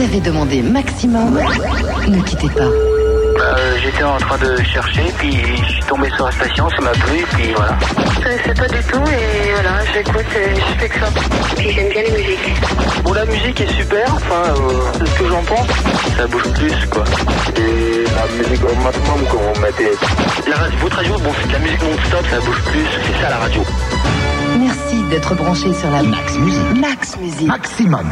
Vous avez demandé maximum. Ne quittez pas. Euh, J'étais en train de chercher, puis je suis tombé sur la station, ça m'a plu, puis voilà. Je connaissais pas du tout et voilà, j'écoute et je fais que ça. Puis j'aime bien les musiques. Bon, la musique est super, enfin, euh, c'est ce que j'en pense. Ça bouge plus, quoi. Et la musique au maximum, quand on mettait. La radio, votre radio, bon, c'est de la musique non-stop, ça bouge plus, c'est ça la radio. Merci d'être branché sur la Max Musique. Max Musique. Maximum.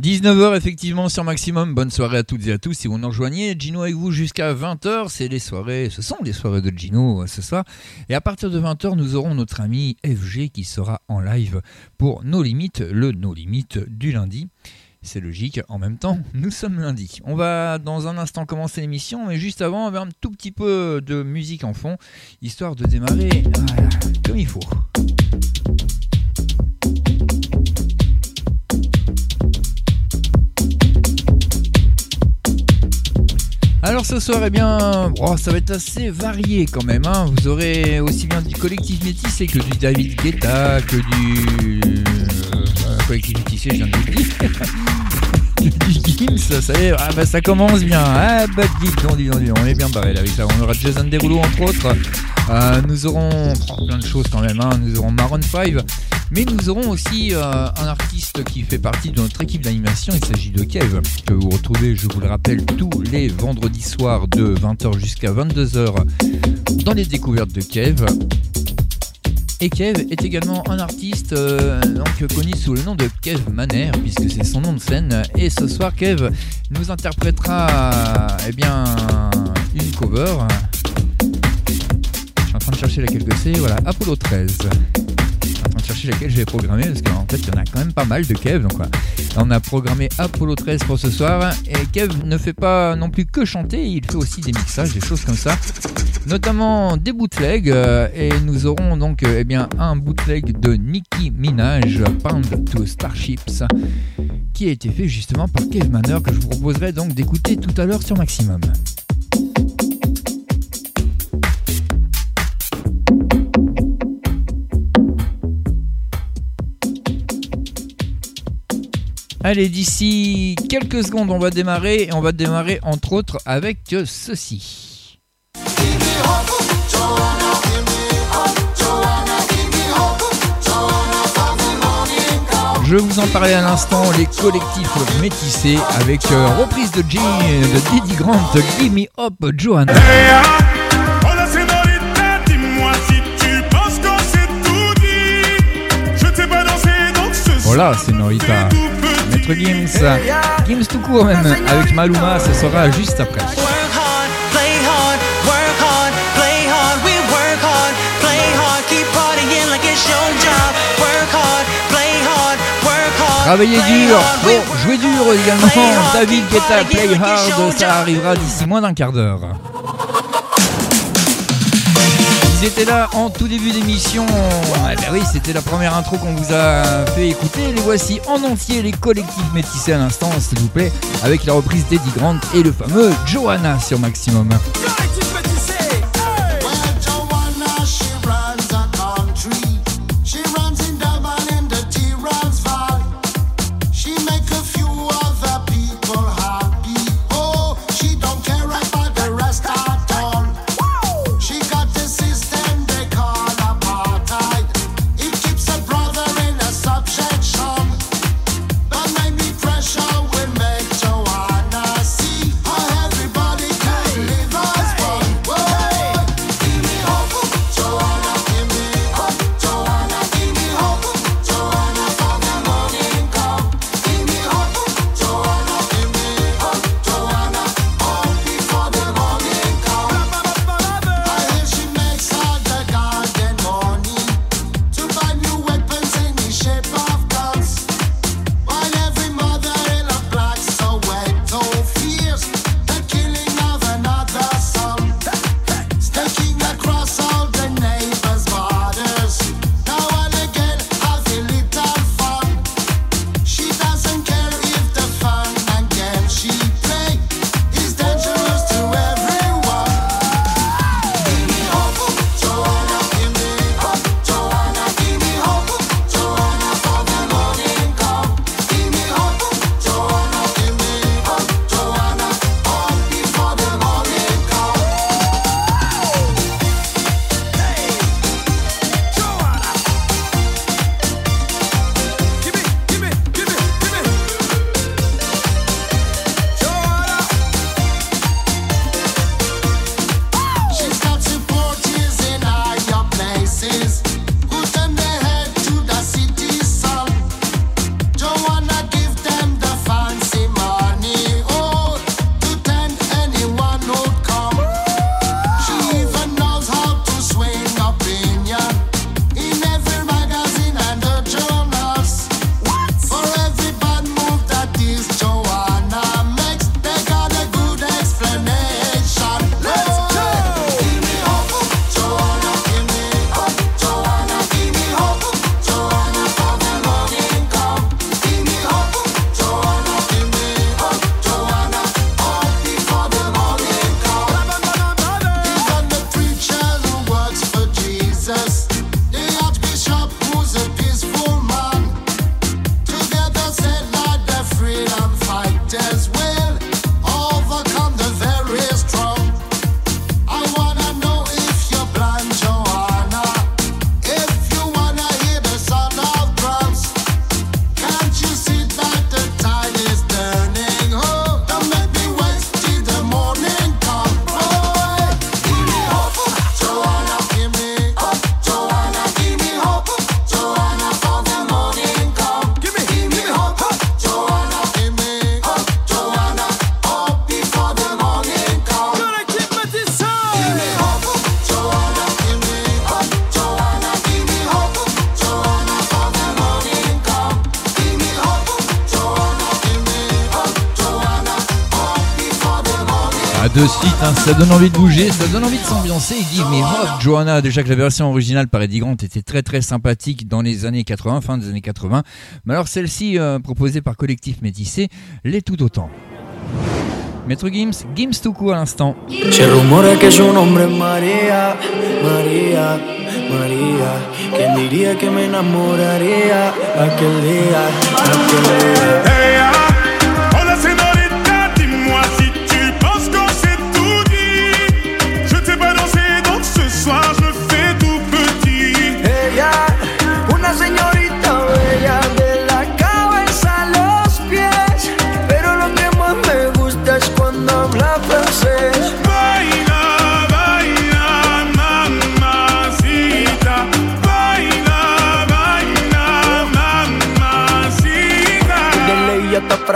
19h effectivement sur Maximum. Bonne soirée à toutes et à tous. Si vous nous rejoignez, Gino avec vous jusqu'à 20h. C'est les soirées, ce sont les soirées de Gino euh, ce soir. Et à partir de 20h, nous aurons notre ami FG qui sera en live pour Nos Limites, le Nos Limites du lundi. C'est logique, en même temps, nous sommes lundi. On va dans un instant commencer l'émission, mais juste avant, on va un tout petit peu de musique en fond, histoire de démarrer comme il faut. Alors ce soir, eh bien, oh, ça va être assez varié quand même. hein. Vous aurez aussi bien du collectif métissé que du David Guetta, que du euh, collectif métissé, je viens de dire. Ça y est, ah bah ça commence bien. Ah bah dis donc, dis donc, dis on est bien barré avec ça. On aura Jason Derulo entre autres. Euh, nous aurons oh, plein de choses quand même. hein. Nous aurons Maroon 5. Mais nous aurons aussi euh, un artiste qui fait partie de notre équipe d'animation. Il s'agit de Kev, que vous retrouvez, je vous le rappelle, tous les vendredis soirs de 20h jusqu'à 22h dans les découvertes de Kev. Et Kev est également un artiste euh, donc, connu sous le nom de Kev Manner, puisque c'est son nom de scène. Et ce soir, Kev nous interprétera eh bien, une cover. Je suis en train de chercher laquelle que c'est. Voilà, Apollo 13 en train de chercher laquelle je vais programmer parce qu'en fait il y en a quand même pas mal de Kev donc voilà. on a programmé Apollo 13 pour ce soir et Kev ne fait pas non plus que chanter il fait aussi des mixages des choses comme ça notamment des bootlegs euh, et nous aurons donc euh, eh bien un bootleg de Nicki Minaj Pound to Starships qui a été fait justement par Kev Manner que je vous proposerai donc d'écouter tout à l'heure sur Maximum. Allez, d'ici quelques secondes, on va démarrer et on va démarrer entre autres avec ceci. Je vous en parlais à l'instant, les collectifs métissés avec euh, reprise de G de Diddy Grant, Give Me Up Johanna. Hola señorita, dis-moi si tu penses qu'on s'est tout dit. Je ne sais pas danser donc ce soir. Voilà, Senorita. Maître Gims, Gims tout court même, avec Maluma, ce sera juste après. Work hard, play dur, pour jouer dur également. David Guetta, Play Hard, ça arrivera d'ici moins d'un quart d'heure. Ils étaient là en tout début d'émission. Ah ben oui, c'était la première intro qu'on vous a fait écouter. Les voici en entier, les collectifs métissés à l'instant, s'il vous plaît, avec la reprise d'Eddie Grant et le fameux Johanna sur Maximum. Ça donne envie de bouger, ça donne envie de s'ambiancer. Give me hope, Johanna. Déjà que la version originale par Eddie Grant était très très sympathique dans les années 80, fin des années 80. Mais alors celle-ci, euh, proposée par Collectif Métissé, l'est tout autant. Maître Gims, Gims tout coup à l'instant. Que su nombre es María, María, María. ¿Quién diría que?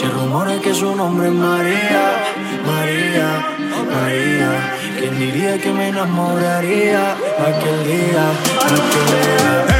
Se rumora que su nombre es María, María, María. ¿Quién diría que me enamoraría aquel día, aquel día?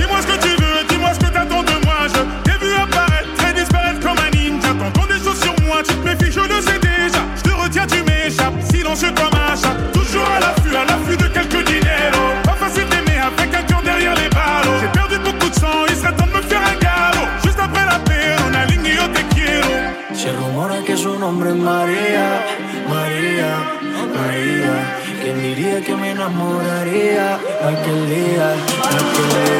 Enamoraría aquel día, aquel día?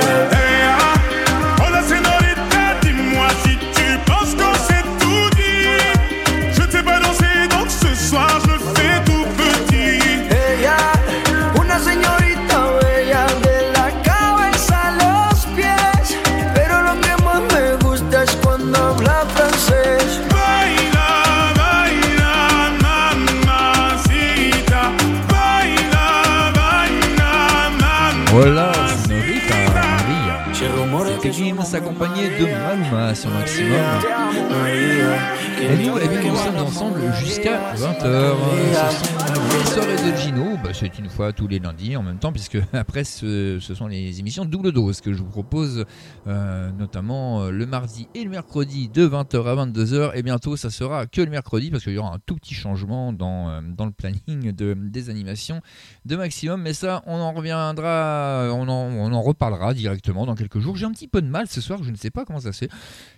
Accompagné de Maluma sur Maximum. Nous, eh bien, nous sommes ensemble jusqu'à 20h. Ce sont les soirées de Gino. Bah, c'est une fois tous les lundis en même temps, puisque après, ce, ce sont les émissions double dose que je vous propose, euh, notamment euh, le mardi et le mercredi de 20h à 22h. Et bientôt, ça sera que le mercredi, parce qu'il y aura un tout petit changement dans, euh, dans le planning de, des animations de Maximum. Mais ça, on en reviendra, on en, on en reparlera directement dans quelques jours. J'ai un petit peu de mal ce soir, je ne sais pas comment ça se fait.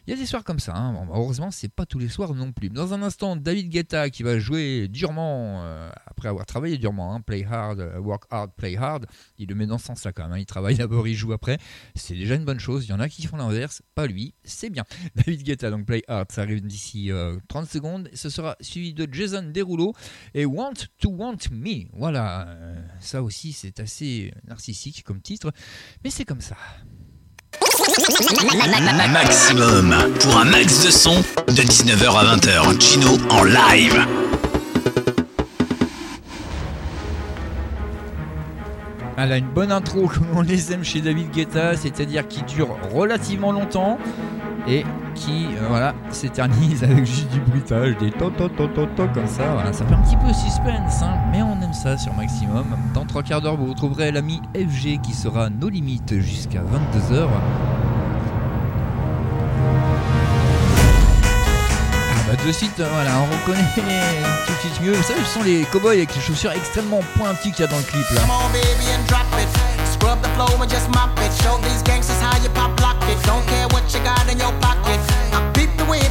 Il y a des soirs comme ça, hein. Bon, bah, heureusement, c'est pas tous les soirs non plus. Dans un instant, David Guetta qui va jouer durement, euh, après avoir travaillé durement, hein, play hard, euh, work hard, play hard. Il le met dans ce sens-là quand même. hein. Il travaille d'abord, il joue après. C'est déjà une bonne chose. Il y en a qui font l'inverse, pas lui, c'est bien. David Guetta, donc play hard, ça arrive d'ici euh, 30 secondes. Ce sera suivi de Jason Derulo et Want to Want Me. Voilà, euh, ça aussi, c'est assez narcissique comme titre, mais c'est comme ça. Maximum, pour un max de son, de 19h à 20h, Chino en live. Elle a une bonne intro comme on les aime chez David Guetta, c'est-à-dire qui dure relativement longtemps et qui euh, voilà s'éternise avec juste du bruitage, des to to to to to comme ça. Voilà, ça fait un petit peu suspense, hein, mais on ça sur Maximum. Dans trois quarts d'heure, vous retrouverez l'ami FG qui sera nos limites jusqu'à 22h. Bah, de suite, euh, voilà, on reconnaît tout de suite mieux. Vous savez, ce sont les cowboys avec les chaussures extrêmement pointues qu'il y a dans le clip là. Scrub the floor and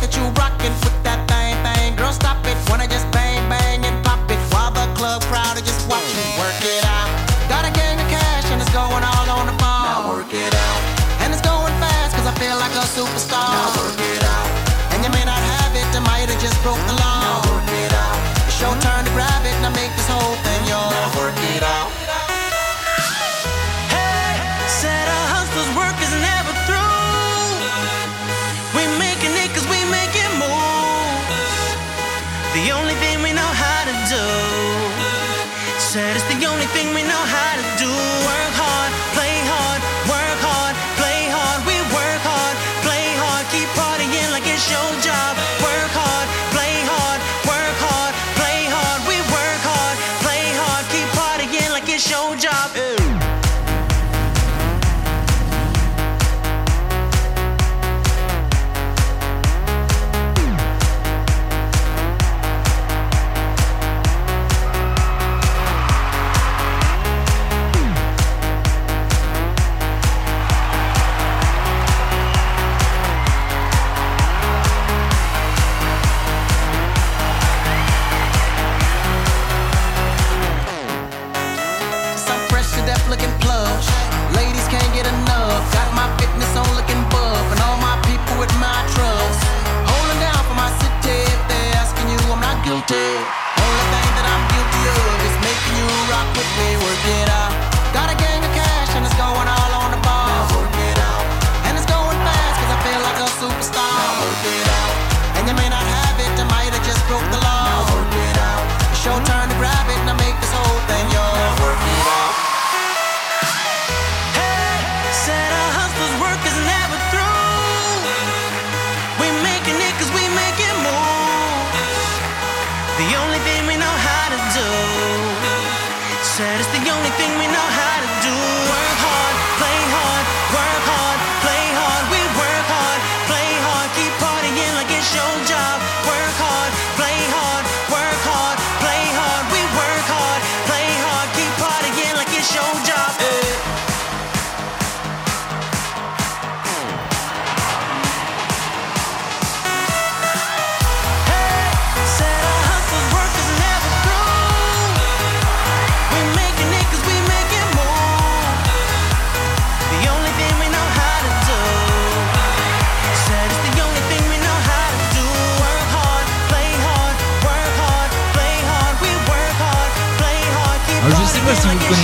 it. You it.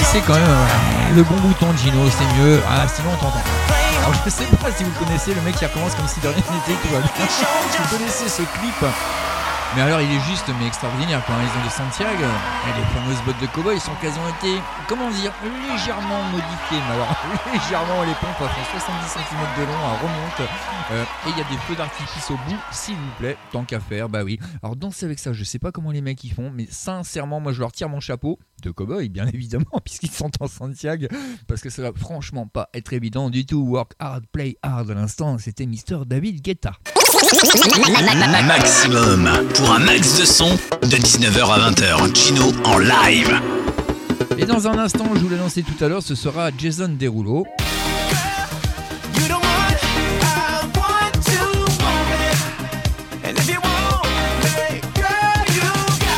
Connaissez quand même euh, le bon bouton Gino, c'est mieux. Ah, sinon on t'entend. Alors, je sais pas si vous connaissez le mec qui recommence comme si de rien n'était, tout va bien. Vous connaissez ce clip mais alors il est juste mais extraordinaire quand ils ont des Santiago. Et les fameuses bottes de cow-boy sont quasiment été comment dire légèrement modifiées. Mais alors légèrement les pompes font 70 cm de long elles remontent. Euh, et il y a des feux d'artifice au bout s'il vous plaît tant qu'à faire. Bah oui. Alors danser avec ça je sais pas comment les mecs y font mais sincèrement moi je leur tire mon chapeau de cow-boy bien évidemment puisqu'ils sont en Santiago parce que ça va franchement pas être évident du tout. Work hard play hard à l'instant c'était Mister David Guetta. Maximum pour un max de son de 19h à 20h. Chino en live. Et dans un instant, je vous l'ai lancé tout à l'heure, ce sera Jason Derulo.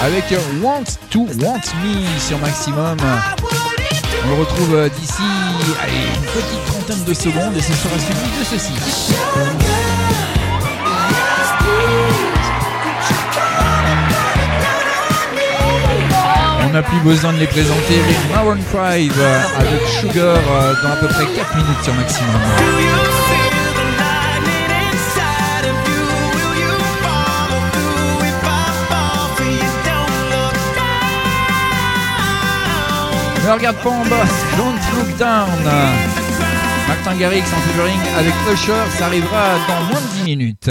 Avec Want to Want Me sur Maximum. On le retrouve euh, d'ici une petite trentaine de secondes et ce sera suivi de ceci. On n'a plus besoin de les présenter, les Maroon 5 euh, avec Sugar euh, dans à peu près 4 minutes sur Maximum. Ne regarde pas en bas, don't look down. Martin Garrix en featuring avec Usher, ça arrivera dans moins de 10 minutes.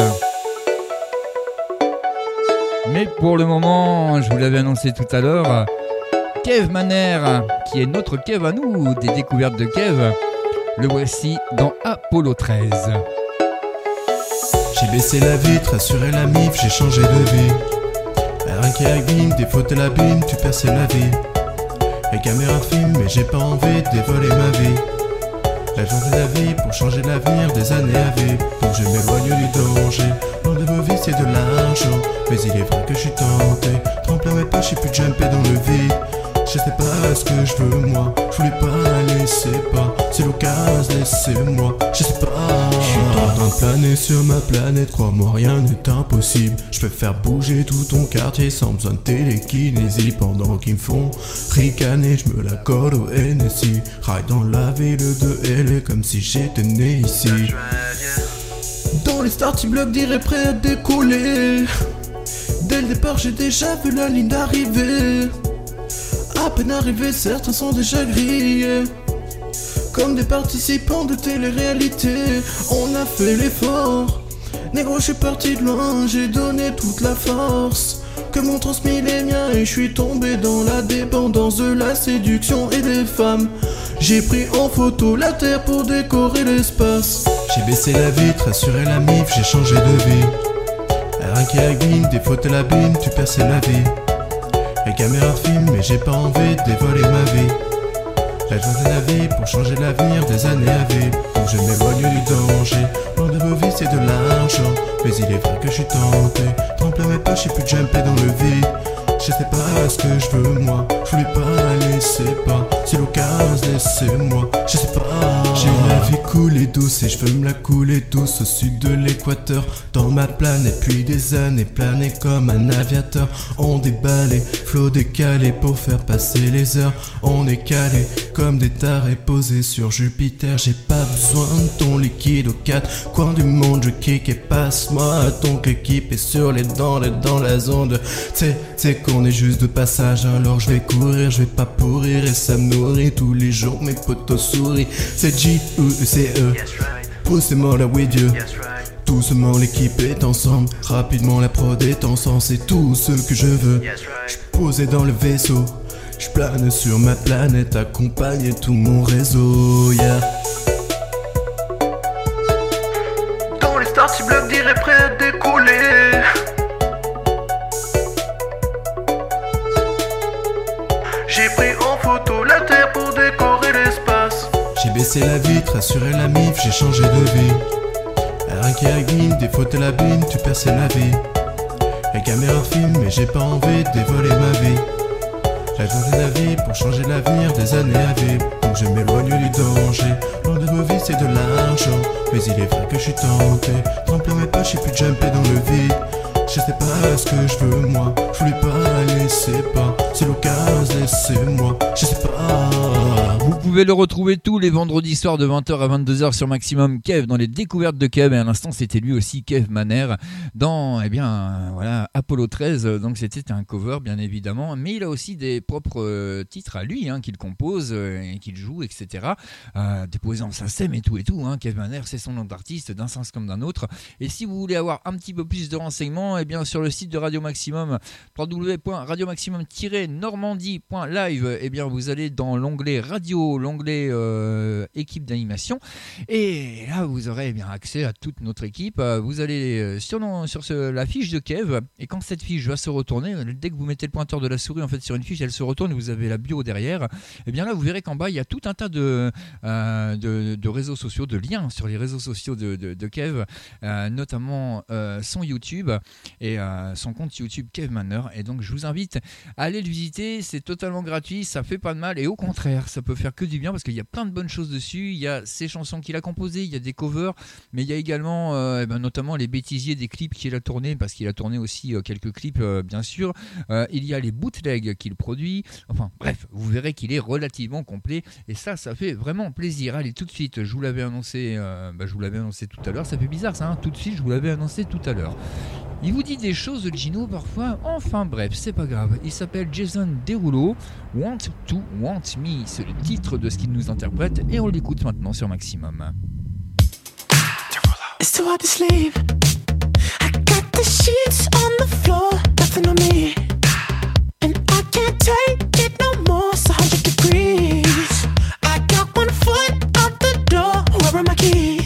Mais pour le moment, je vous l'avais annoncé tout à l'heure, Kev Maner, qui est notre Kev à nous, des découvertes de Kev, le voici dans Apollo 13. J'ai baissé la vitre, assuré la mif, j'ai changé de vie. Rien qui abîme, des fautes à l'abîme, tu perces la vie. Les caméras filment, mais j'ai pas envie de dévoiler ma vie. La journée de la vie pour changer l'avenir des années à vivre. Donc je m'éloigne du danger. Loin de vos vies, c'est de l'argent. Mais il est vrai que je suis tenté. Trempe mes pas, je plus jumper dans le vide. Je sais pas ce que je veux moi. Je voulais pas laisser pas. C'est l'occasion laissez-moi. Je sais pas. Je suis en planer sur ma planète. Crois-moi rien n'est impossible. Je peux faire bouger tout ton quartier Sans besoin de télékinésie. Pendant qu'ils me font ricaner Je me la colle au NSI Ride dans la ville de LA Comme si j'étais né ici. Dans les starting blocks dirais prêt à décoller. Dès le départ j'ai déjà vu la ligne d'arrivée à peine arrivé, certains sont déjà grillés. Comme des participants de télé-réalité, on a fait l'effort. Négro, je suis parti de loin, j'ai donné toute la force que m'ont transmis les miens et je suis tombé dans la dépendance de la séduction et des femmes. J'ai pris en photo la terre pour décorer l'espace. J'ai baissé la vitre, assuré la mif, j'ai changé de vie. Rien qui des fautes à l'abîme, tu perçais la vie. Les caméras filment, mais j'ai pas envie de dévoiler ma vie. La joie de la vie pour changer l'avenir des années à vivre. Donc je m'éloigne du danger. Loin de vos vies, c'est de l'argent. Mais il est vrai que je suis tenté. Trempe mes pas, j'ai plus jumper dans le vide. Je sais pas ce que je veux moi. Je voulais pas laisser pas. C'est l'occasion laissez-moi Je sais pas. J'ai la vie couler douce Et je veux me la couler douce Au sud de l'équateur. Dans ma planète Puis des années planer comme un aviateur. On déballe Flot décalé pour faire passer les heures. On est calé comme des tarés posés sur Jupiter. J'ai pas besoin de ton liquide aux quatre coins du monde. Je kick et passe-moi ton l'équipe est sur les dents, les dans la zone C'est, c'est qu'on est juste de passage. Alors je vais courir, je vais pas pourrir Et ça me nourrit tous les jours Mes potos souris C'est J, U, E, C, E Poussez-moi là with you Doucement l'équipe est ensemble. Rapidement la prod est ensemble C'est tout ce que je veux. Je posé dans le vaisseau. Je plane sur ma planète Accompagné tout mon réseau. Yeah J'ai baissé la vitre, assuré la mif, j'ai changé de vie. Rien qui abîme, des fautes à l'abîme, tu perçais la vie. Les caméras filment, mais j'ai pas envie de dévoiler ma vie. La journée de la vie pour changer l'avenir des années à vivre. Donc je m'éloigne du danger. Loin de vos vies, c'est de l'argent. Mais il est vrai que je suis tenté. Trempe mes pas, j'ai plus jumper dans le vide. Je sais pas ce que je veux moi. Je voulais pas laisser pas. C'est l'occasion laissez-moi Je sais pas. Vous pouvez le retrouver tous les vendredis soirs de 20h à 22h sur Maximum Kev dans les découvertes de Kev. Et à l'instant c'était lui aussi Kev Maner dans eh bien voilà Apollo 13 donc c'était un cover bien évidemment. Mais il a aussi des propres euh, titres à lui hein, qu'il compose euh, et qu'il joue etc euh, déposé en SACEM et tout et tout hein. Kev Maner c'est son nom d'artiste d'un sens comme d'un autre. Et si vous voulez avoir un petit peu plus de renseignements eh bien sur le site de Radio Maximum www.radiomaximum-normandie.live eh bien vous allez dans l'onglet radio l'onglet euh, équipe d'animation. Et là vous aurez eh bien accès à toute notre équipe. Euh, vous allez euh, sur, sur la fiche de Kev. Et quand cette fiche va se retourner dès que vous mettez le pointeur de la souris en fait sur une fiche elle se retourne et vous avez la bio derrière. Et bien là vous verrez qu'en bas il y a tout un tas de, de, réseaux sociaux de liens sur les réseaux sociaux de, de, Kev notamment son YouTube et euh, son compte YouTube Kev Manor. Et donc je vous invite à aller le visiter, c'est totalement gratuit, ça fait pas de mal et au contraire, ça peut faire que du bien parce qu'il y a plein de bonnes choses dessus. Il y a ses chansons qu'il a composées, il y a des covers, mais il y a également euh, eh ben, notamment les bêtisiers des clips qu'il a tournés parce qu'il a tourné aussi euh, quelques clips bien sûr. Il y a les bootlegs qu'il produit. Enfin bref, vous verrez qu'il est relativement complet et ça, ça fait vraiment plaisir. Allez tout de suite, je vous l'avais annoncé, bah, annoncé tout à l'heure. Ça fait bizarre ça, hein tout de suite, je vous l'avais annoncé tout à l'heure. Dit des choses, Gino, parfois. Enfin bref, c'est pas grave. Il s'appelle Jason Derulo. Want to Want Me, c'est le titre de ce qu'il nous interprète et on l'écoute maintenant sur Maximum. It's too hard to sleep. I got the sheets on the floor, nothing on me. And I can't take it no more, it's 100 degrees. I got one foot out the door, where are my keys?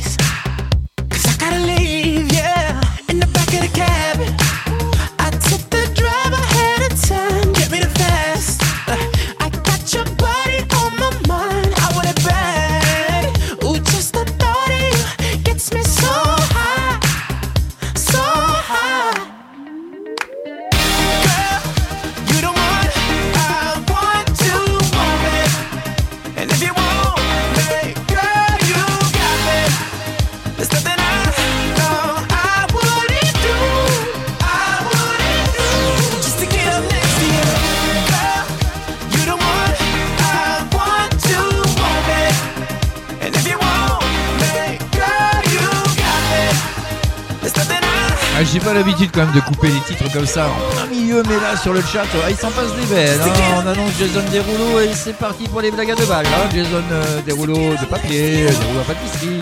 quand même de couper les titres comme ça en plein milieu, mais là sur le chat, euh, il s'en passe des belles. Hein. On annonce Jason Derulo et c'est parti pour les blagues à deux balles. Hein. Jason euh, Derulo de papier, Derulo à pâtisserie.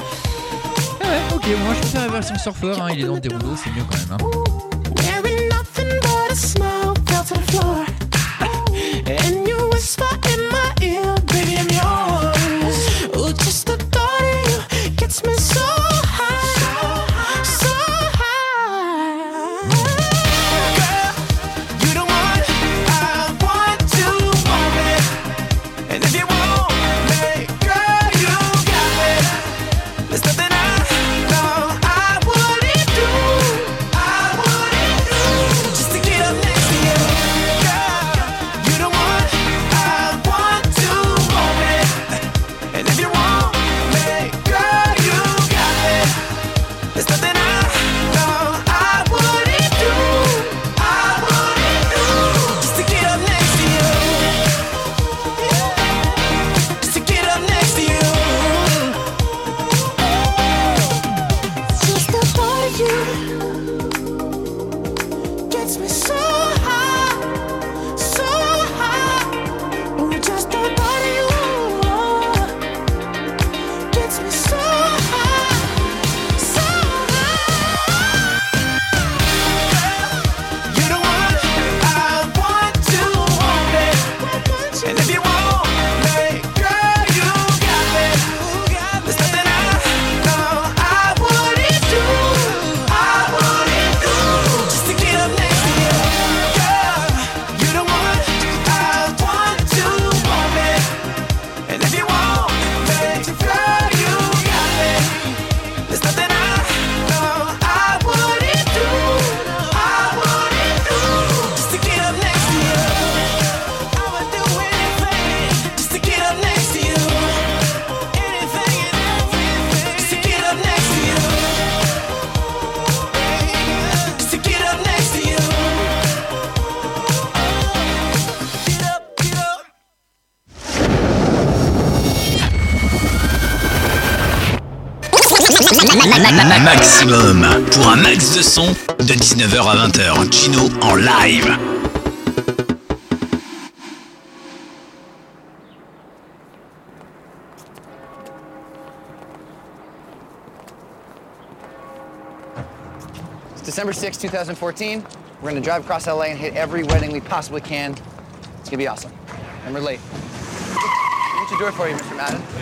Eh ouais, ok, moi je préfère la version surfeur, hein. il est dans Derulo, c'est mieux quand même. Hein. maximum pour un max de son de 19h à 20h. Chino en live. It's December 6, 2014. We're gonna drive across LA and hit every wedding we possibly can. It's gonna be awesome. And we're late. What's door for you, Mr. Madden?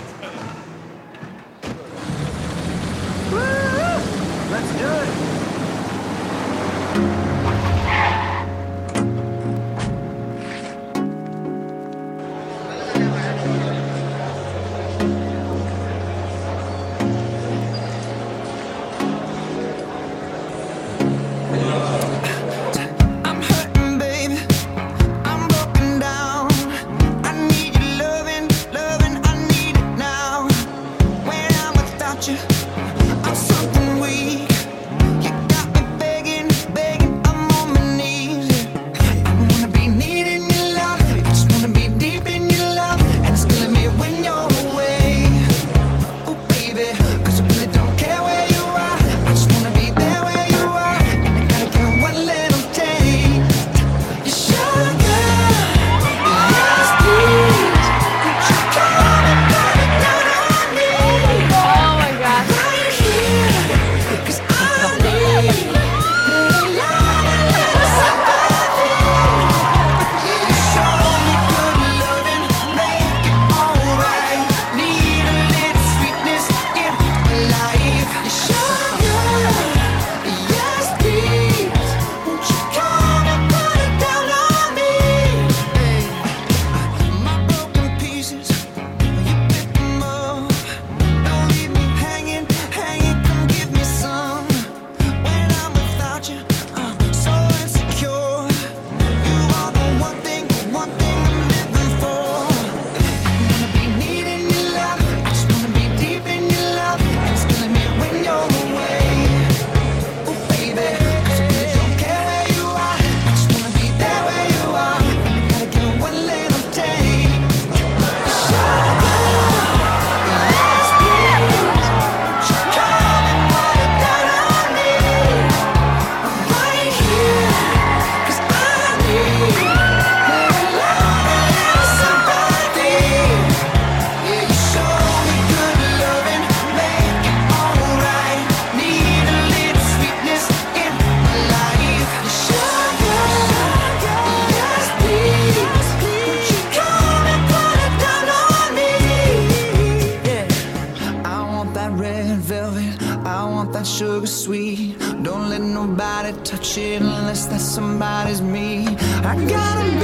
Nobody touch it unless that somebody's me. I gotta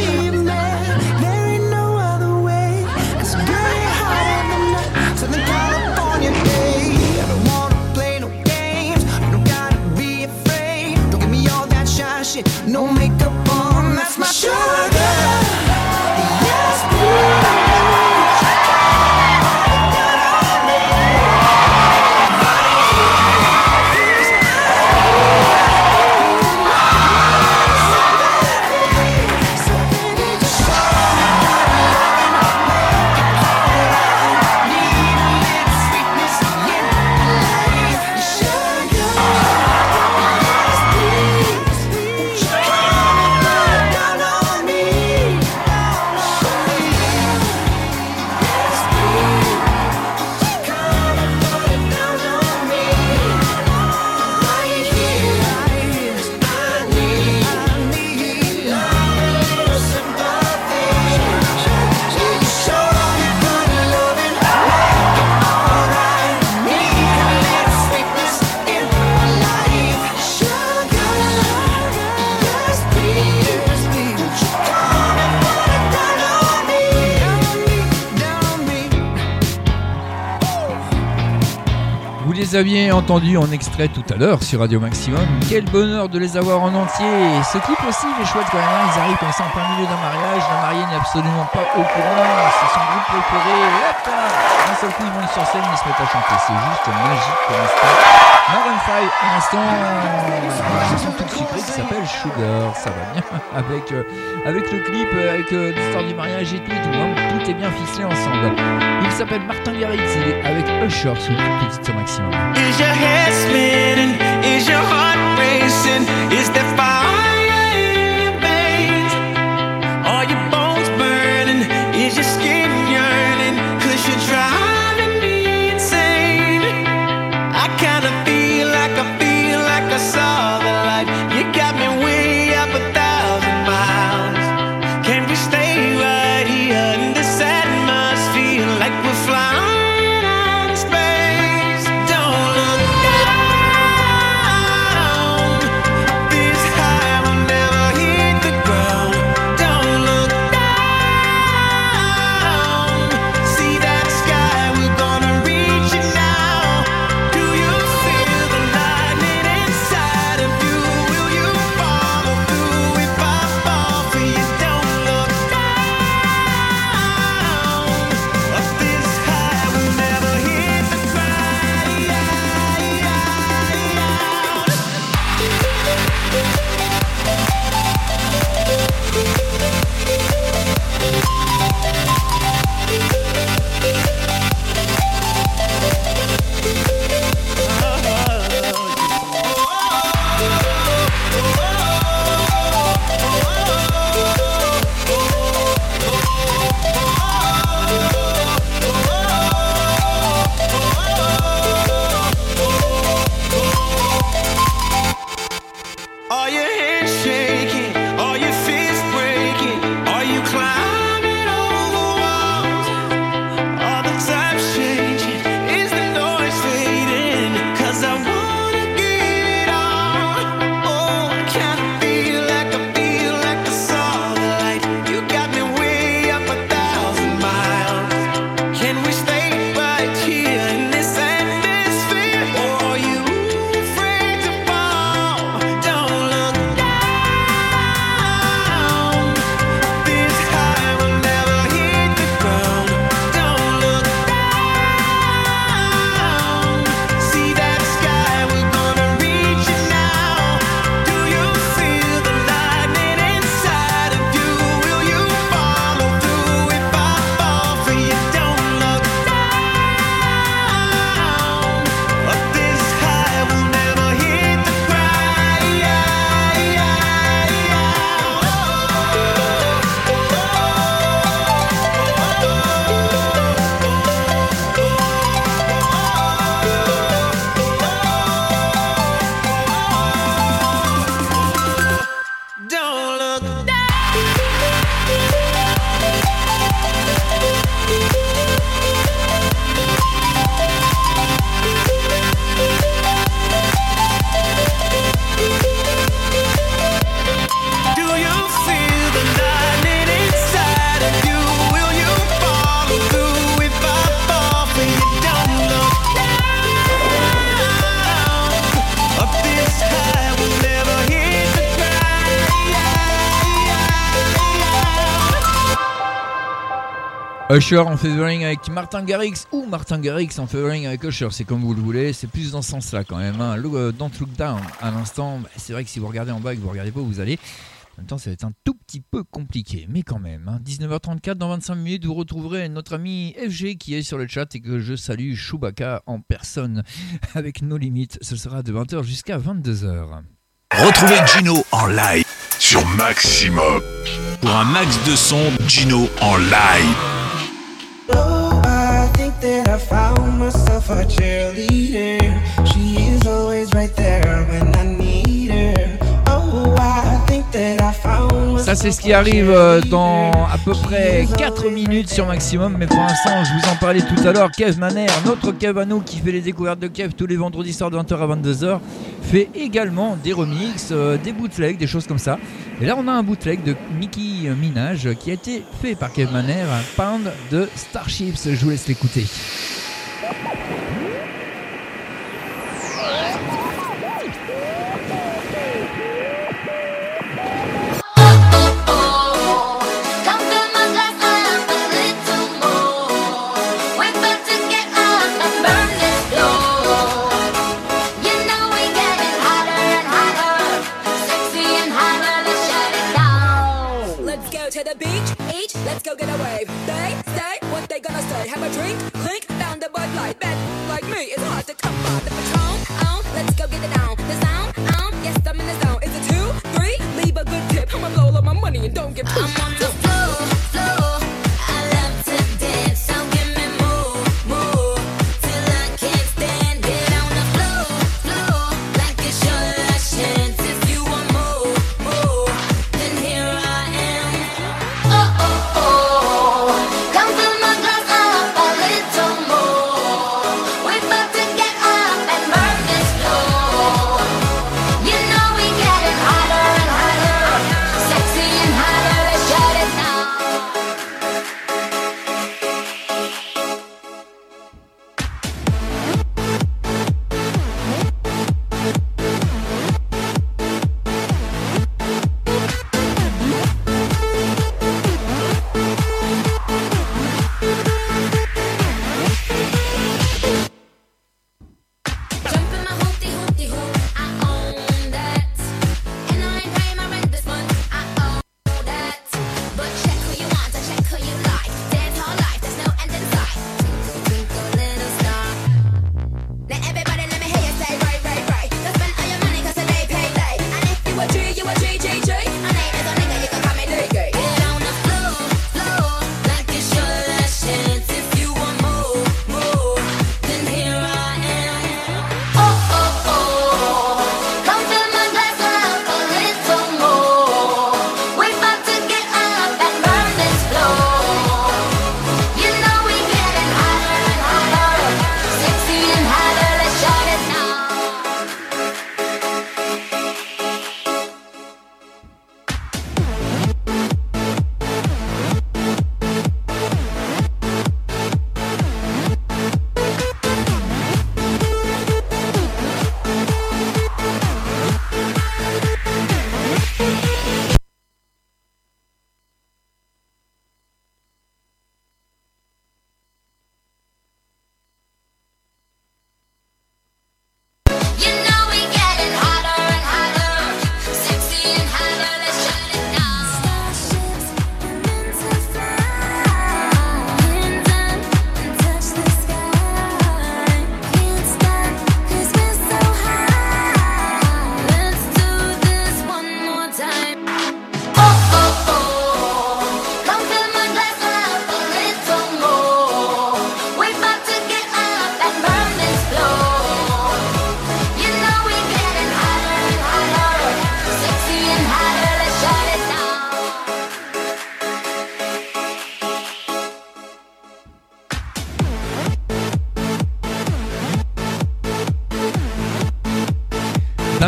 les aviez entendus en extrait tout à l'heure sur Radio Maximum. Quel bonheur de les avoir en entier. Ce clip aussi, il est chouette quand même. Ils arrivent comme ça en plein milieu d'un mariage. La mariée n'est absolument pas au courant. C'est son groupe préféré. Hop D'un seul coup, ils montent sur scène, ils se mettent à chanter. C'est juste magique pour l'instant. Maroon 5, à l'instant, chanson toute sucrée qui s'appelle Sugar. Ça va bien avec, euh, avec le clip, euh, avec euh, l'histoire du mariage et tout. tout, hein. Tout est bien ficelé ensemble. Il s'appelle Martin Garrix. Il est avec Usher sous le petit maximum. Is your head spinning? Is your heart racing? Is there fire Usher en featuring avec Martin Garrix ou Martin Garrix en featuring avec Usher, c'est comme vous le voulez, c'est plus dans ce sens-là quand même. Hein. Look, euh, don't look down à l'instant, bah, c'est vrai que si vous regardez en bas et que vous regardez pas où vous allez, en même temps ça va être un tout petit peu compliqué, mais quand même. hein. 19h34, dans 25 minutes, vous retrouverez notre ami FG qui est sur le chat et que je salue Chewbacca en personne avec nos limites. Ce sera de 20h jusqu'à 22h. Retrouvez Gino en live sur Maximum. Pour un max de son, Gino en live. Oh, I think that I found myself a cheerleader. She is always right there when I need Ça c'est ce qui arrive euh, dans à peu près 4 minutes sur maximum mais pour l'instant je vous en parlais tout à l'heure. Kev Maner, notre Kev à qui fait les découvertes de Kev tous les vendredis soirs de 20h à 22h fait également des remixes, euh, des bootlegs, des choses comme ça. Et là on a un bootleg de Mickey Minaj qui a été fait par Kev Maner, un pound de Starships, je vous laisse l'écouter. Get a wave. They say what they gonna say. Have a drink, clink, down the Bud Light. Bet like me, it's hard to come by the Patron. Oh, let's go get it down. The sound, oh, yes, I'm in the zone. Is it two, three? Leave a good tip. I'ma blow all my money and don't two. I'm on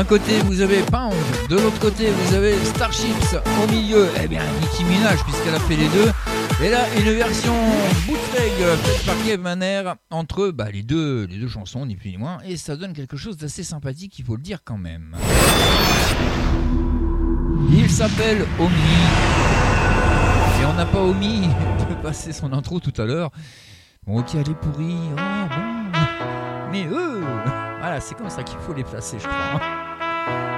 côté, vous avez Pound, de l'autre côté, vous avez Starships, au milieu, eh bien, Nicki Minaj, puisqu'elle a fait les deux. Et là, une version bootleg par Kev Maner entre bah, les, deux, les deux chansons, ni plus ni moins, et ça donne quelque chose d'assez sympathique, il faut le dire quand même. Il s'appelle Omi. Et on n'a pas omis de passé son intro tout à l'heure. Bon, ok, elle est pourrie. Oh, bon. Mais eux, voilà, c'est comme ça qu'il faut les placer, je crois.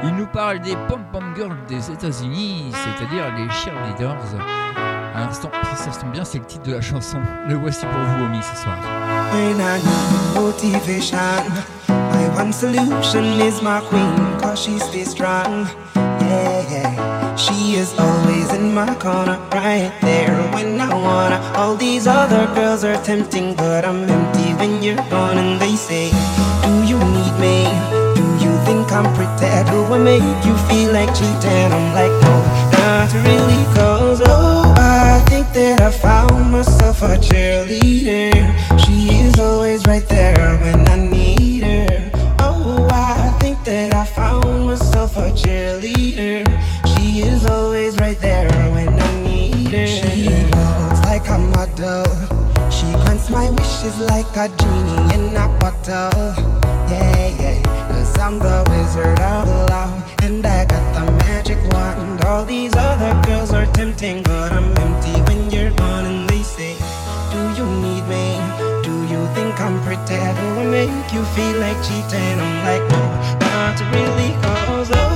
Il nous parle des pom-pom girls des États-Unis, c'est-à-dire les cheerleaders. À l'instant, ça se bien, c'est le titre de la chanson. Le voici pour vous, Omi, ce soir. When I need motivation, my one solution is my queen, cause she stays strong. Yeah, yeah. She is always in my corner, right there when I wanna. All these other girls are tempting, but I'm empty when you're gone. And they say, Do you need me? I'm pretty? Do I make you feel like cheating? I'm like, No, not really, cause oh, I think that I found myself a cheerleader. She is always right there when I need her. Oh, I think that I found myself a cheerleader. She is always right there when I need her. She looks like a model. She grants my wishes like a genie in a bottle. Yeah, I'm the wizard of love. And I got the magic wand. All these other girls are tempting, but I'm empty when you're gone. And they say, Do you need me? Do you think I'm pretty? Do I make you feel like cheating? I'm like, no, not really. Cause oh,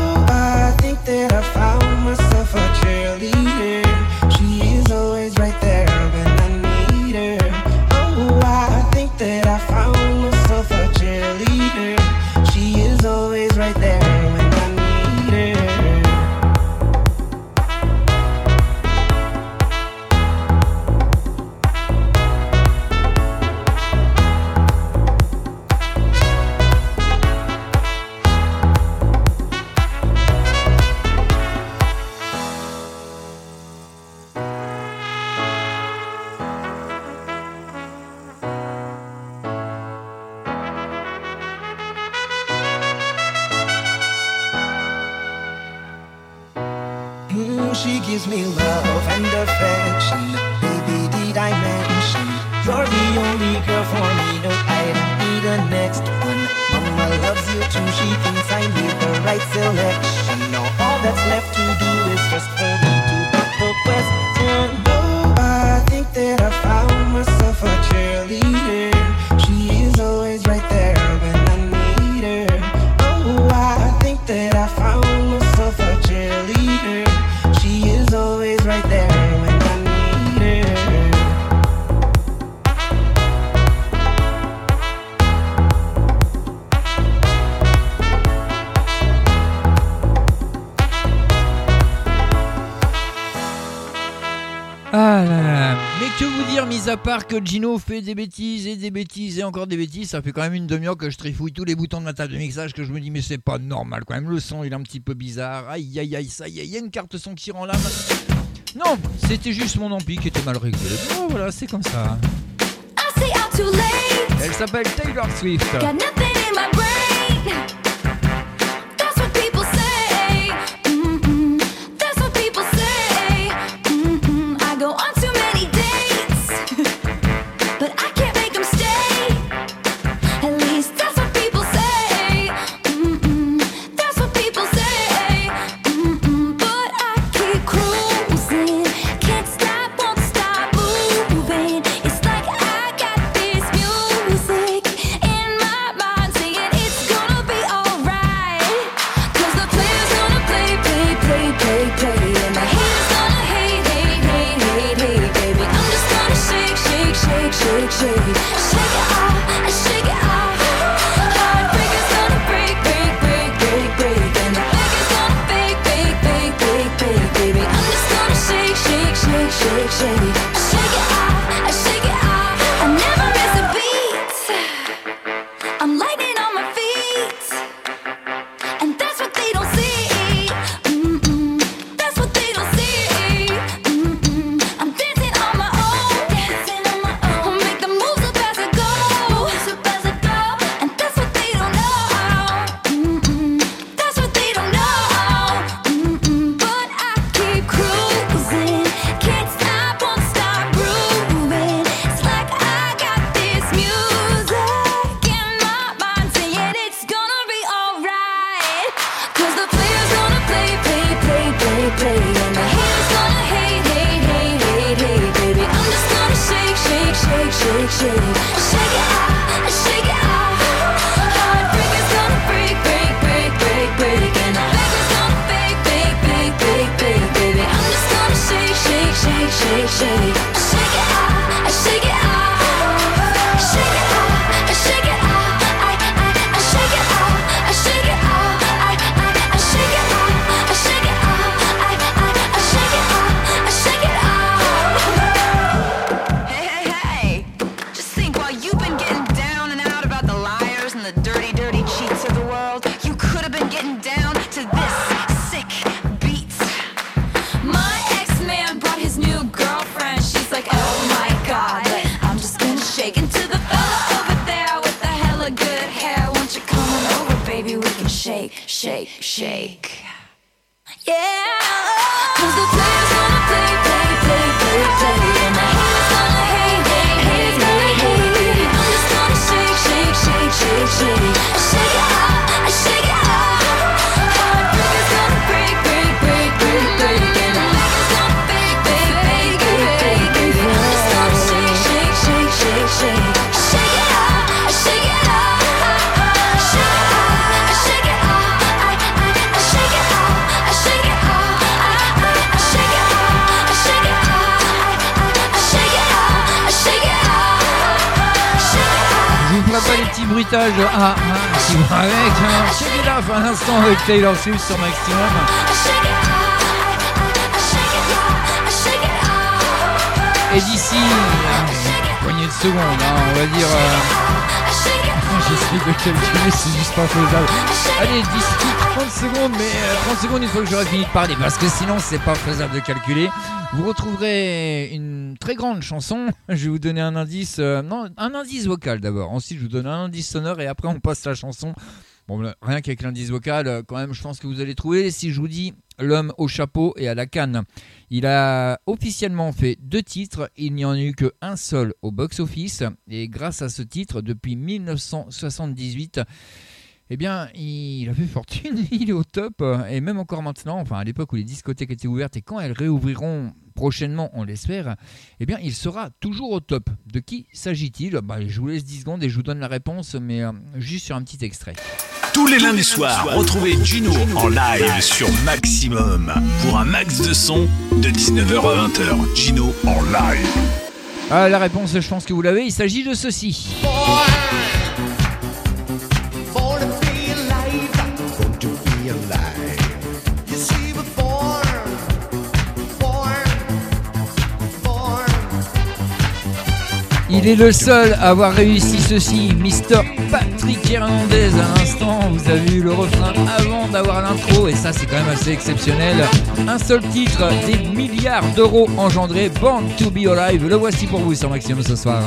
part que Gino fait des bêtises et des bêtises et encore des bêtises, ça fait quand même une demi-heure que je trifouille tous les boutons de ma table de mixage que je me dis, mais c'est pas normal quand même. Le son il est un petit peu bizarre. Aïe aïe aïe, ça y est, il y a une carte son qui rend l'âme. Non, c'était juste mon ampli qui était mal réglé. Oh, voilà, c'est comme ça. Elle s'appelle Taylor Swift. Petits bruitages ah, ah, avec. Hein. Check it un instant avec Taylor Swift sur Maximum. Et d'ici une poignée de secondes, hein, on va dire. euh, J'essaie de calculer, c'est juste pas faisable. Allez, d'ici 30 secondes, mais euh, 30 secondes une fois que j'aurai fini de parler, parce que sinon c'est pas faisable de calculer. Vous retrouverez une très grande chanson. Je vais vous donner un indice, euh, non, un indice vocal d'abord. Ensuite, je vous donne un indice sonore et après on passe la chanson. Bon, rien qu'avec l'indice vocal, euh, quand même, je pense que vous allez trouver. Si je vous dis L'homme au chapeau et à la canne, il a officiellement fait deux titres. Il n'y en a eu qu'un seul au box-office. Et grâce à ce titre, depuis 1978, eh bien, il a fait fortune, il est au top, et même encore maintenant, enfin à l'époque où les discothèques étaient ouvertes et quand elles réouvriront prochainement, on l'espère, eh bien, il sera toujours au top. De qui s'agit-il? Bah, Je vous laisse 10 secondes et je vous donne la réponse, mais euh, juste sur un petit extrait. Tous les lundis soirs, retrouvez Gino en live sur Maximum pour un max de son de 19h à 20h. Gino en live. Ah, la réponse, je pense que vous l'avez, il s'agit de ceci. Il est le seul à avoir réussi ceci, Mister Patrick Hernandez. À l'instant, vous avez eu le refrain avant d'avoir l'intro, et ça, c'est quand même assez exceptionnel. Un seul titre, des milliards d'euros engendrés, Born to be Alive. Le voici pour vous sur Maximum ce soir.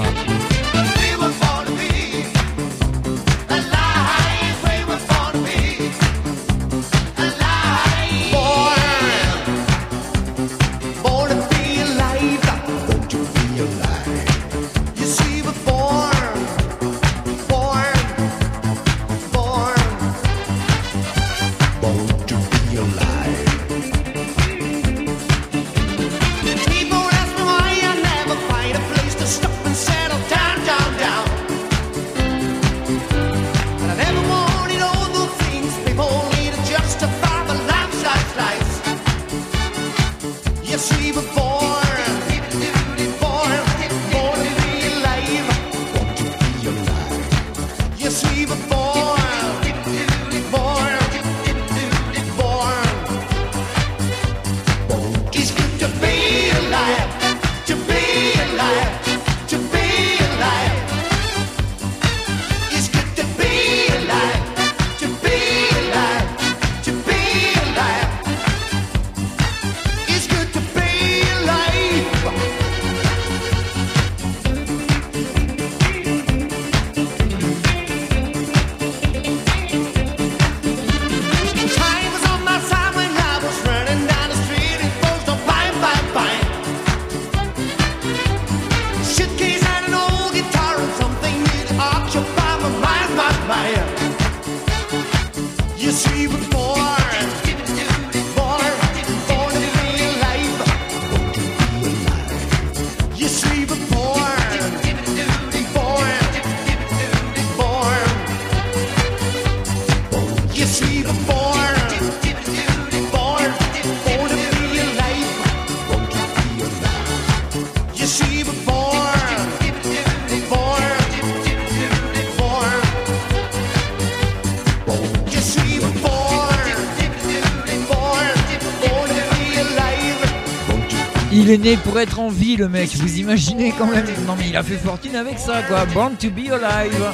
Pour être en vie, le mec. Vous imaginez quand même Non, mais il a fait fortune avec ça, quoi. Born to be alive. Non,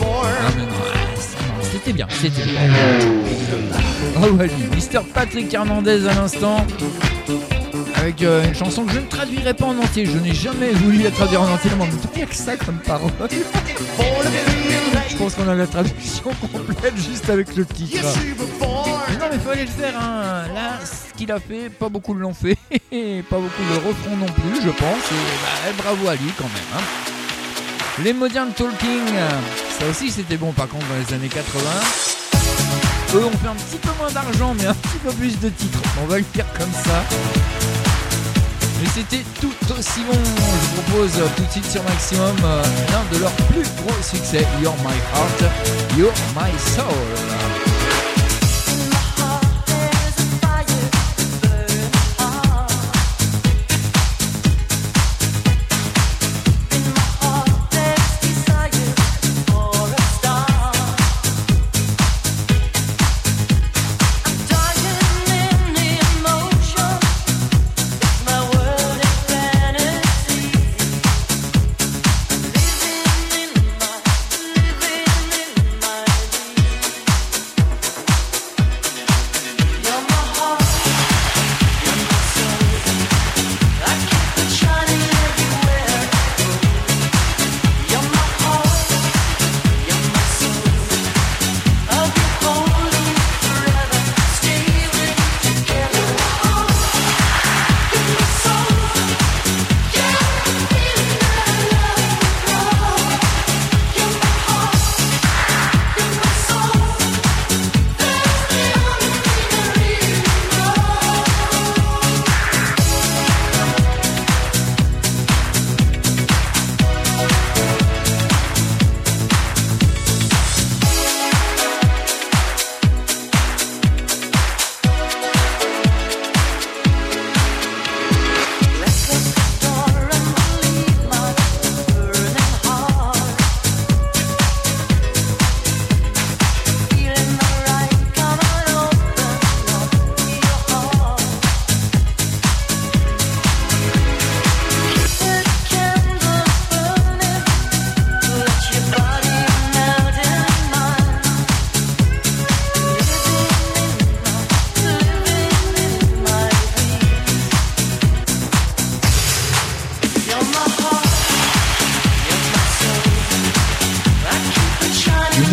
mais non, c'était bien, c'était bien. Oh, ouais, Mr. Patrick Hernandez à l'instant. Avec euh, une chanson que je ne traduirai pas en entier. Je n'ai jamais voulu la traduire en entier. Mais il a que ça comme parole. Je pense qu'on a la traduction complète juste avec le titre. Non, mais fallait le faire. Hein. Là, ce qu'il a fait, pas beaucoup l'ont fait. pas beaucoup le refront non plus, je pense. Et, bah, bravo à lui quand même. hein. Les Modern Talking, ça aussi c'était bon par contre dans les années 80. Eux ont fait un petit peu moins d'argent, mais un petit peu plus de titres. On va le dire comme ça. Mais c'était tout aussi bon. Je vous propose euh, tout de suite sur Maximum euh, l'un de leurs plus gros succès, You're My Heart, You're My Soul.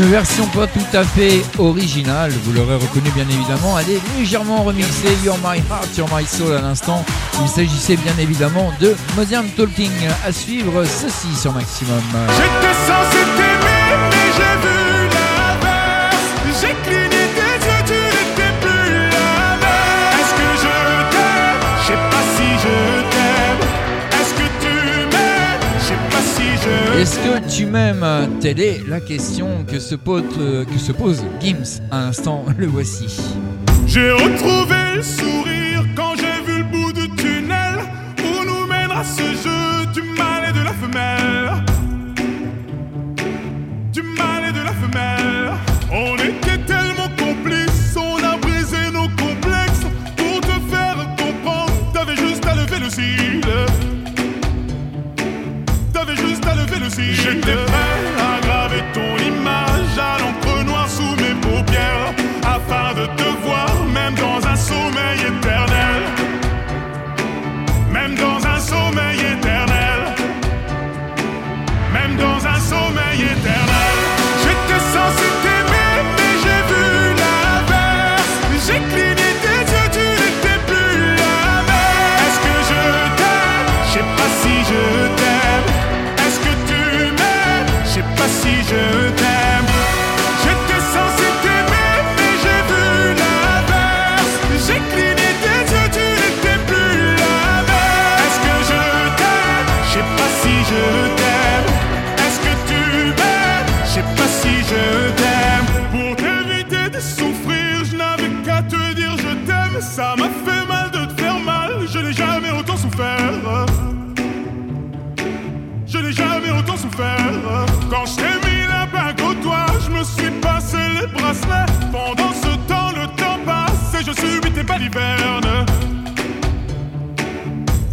Version pas tout à fait originale, vous l'aurez reconnu bien évidemment, elle est légèrement remixée, You're My Heart, You're My Soul à l'instant. Il s'agissait bien évidemment de Modern Talking. À suivre ceci sur Maximum. Tu m'aimes Telle est la question que se, pose, euh, que se pose Gims. À l'instant, le voici. J'ai retrouvé le sourire quand j'ai vu le bout du tunnel où nous mènera ce jeu du mâle et de la femelle. Lever le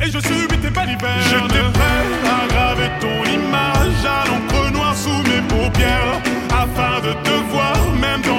Et je subis tes balivernes. J'étais prêt à graver ton image à l'encre noire sous mes paupières. Afin de te voir, même dans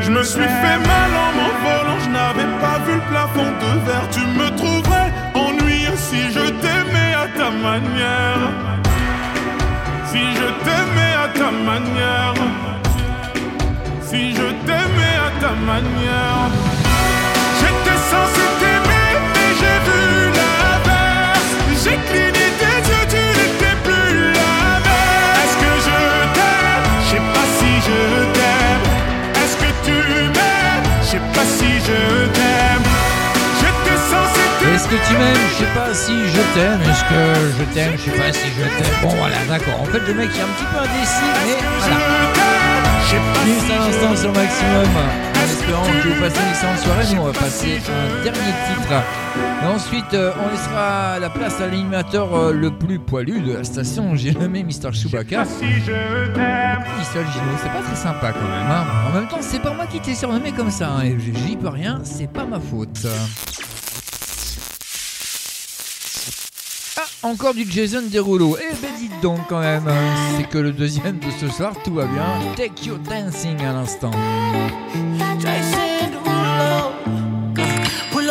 je. Me suis fait mal en m'envolant, je n'avais pas vu le plafond de verre. Tu me trouverais ennuyeux si je t'aimais à ta manière. Si je t'aimais à ta manière. Si je t'aimais à ta manière. J'étais censé sais pas si je t'aime. J'étais censé Est-ce que tu m'aimes? Je sais pas si je t'aime. Est-ce que je t'aime? Je sais pas si je t'aime. Bon voilà, d'accord. En fait, le mec est un petit peu indécis, mais voilà. Minutes à l'instant sur Maximum. En espérant que vous passez une excellente soirée, nous on va passer un dernier titre. Et ensuite, euh, on laissera la place à l'animateur euh, le plus poilu de la station. J'ai nommé Mr. Chewbacca. Si je t'aime. Il seul Gino, c'est pas très sympa quand même. hein. En même temps, c'est pas moi qui t'ai surnommé comme ça. hein, et j'y peux rien, c'est pas ma faute. Encore du Jason Derulo. Eh ben dites donc quand même, hein, c'est que le deuxième de ce soir, tout va bien. Take your dancing à l'instant.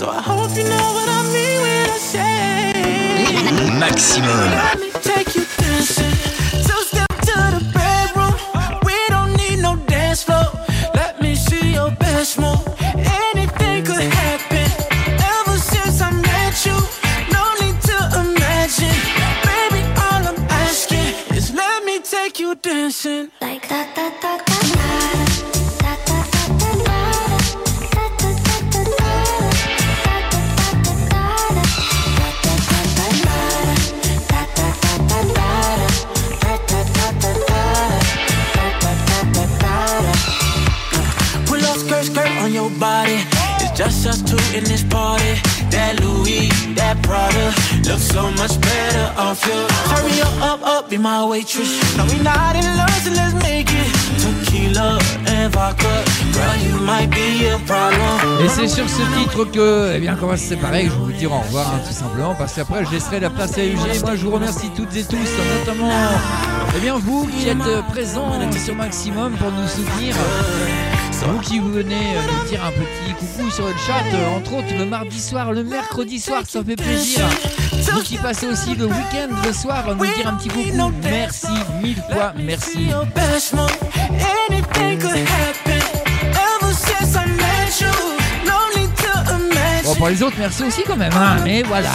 So I hope you know what I mean when I say. Maximum. Let me take you dancing. Two step to the bedroom. We don't need no dance floor. Let me see your best move. Anything could happen. Ever since I met you, no need to imagine. Baby, all I'm asking is let me take you dancing. Like that, that, that, Et c'est sur ce titre que, eh bien, qu'on va se séparer, je vous dire au revoir, hein, tout simplement, parce qu'après, je laisserai la place à UG. Moi, je vous remercie toutes et tous, notamment, eh bien, vous qui êtes présents sur Maximum pour nous soutenir. Vous qui venez euh, nous dire un petit coucou sur le chat, euh, entre autres le mardi soir, le mercredi soir, ça fait plaisir. Vous qui passez aussi le week-end, le soir, nous dire un petit coucou. Merci, mille fois, merci. Bon, pour les autres, merci aussi quand même, hein, mais voilà.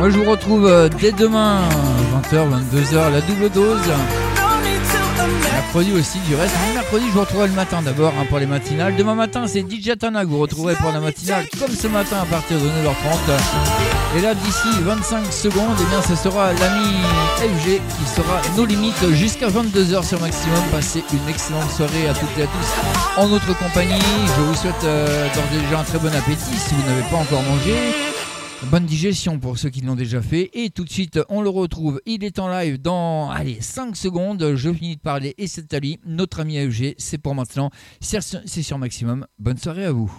Moi je vous retrouve euh, dès demain, 20h, 22h, la double dose. Mercredi aussi du reste. Mais mercredi je vous retrouverai le matin d'abord hein, pour les matinales. Demain matin c'est DJ Tana que vous retrouverez pour la matinale comme ce matin à partir de 9h30. Et là d'ici 25 secondes, et bien ce sera l'ami FG qui sera nos limites jusqu'à 22h sur maximum. Passez une excellente soirée à toutes et à tous en notre compagnie. Je vous souhaite euh, déjà un très bon appétit si vous n'avez pas encore mangé. Bonne digestion pour ceux qui l'ont déjà fait. Et tout de suite, on le retrouve. Il est en live dans allez, 5 secondes. Je finis de parler et c'est à. Notre ami AEG, c'est pour maintenant. C'est sur Maximum. Bonne soirée à vous.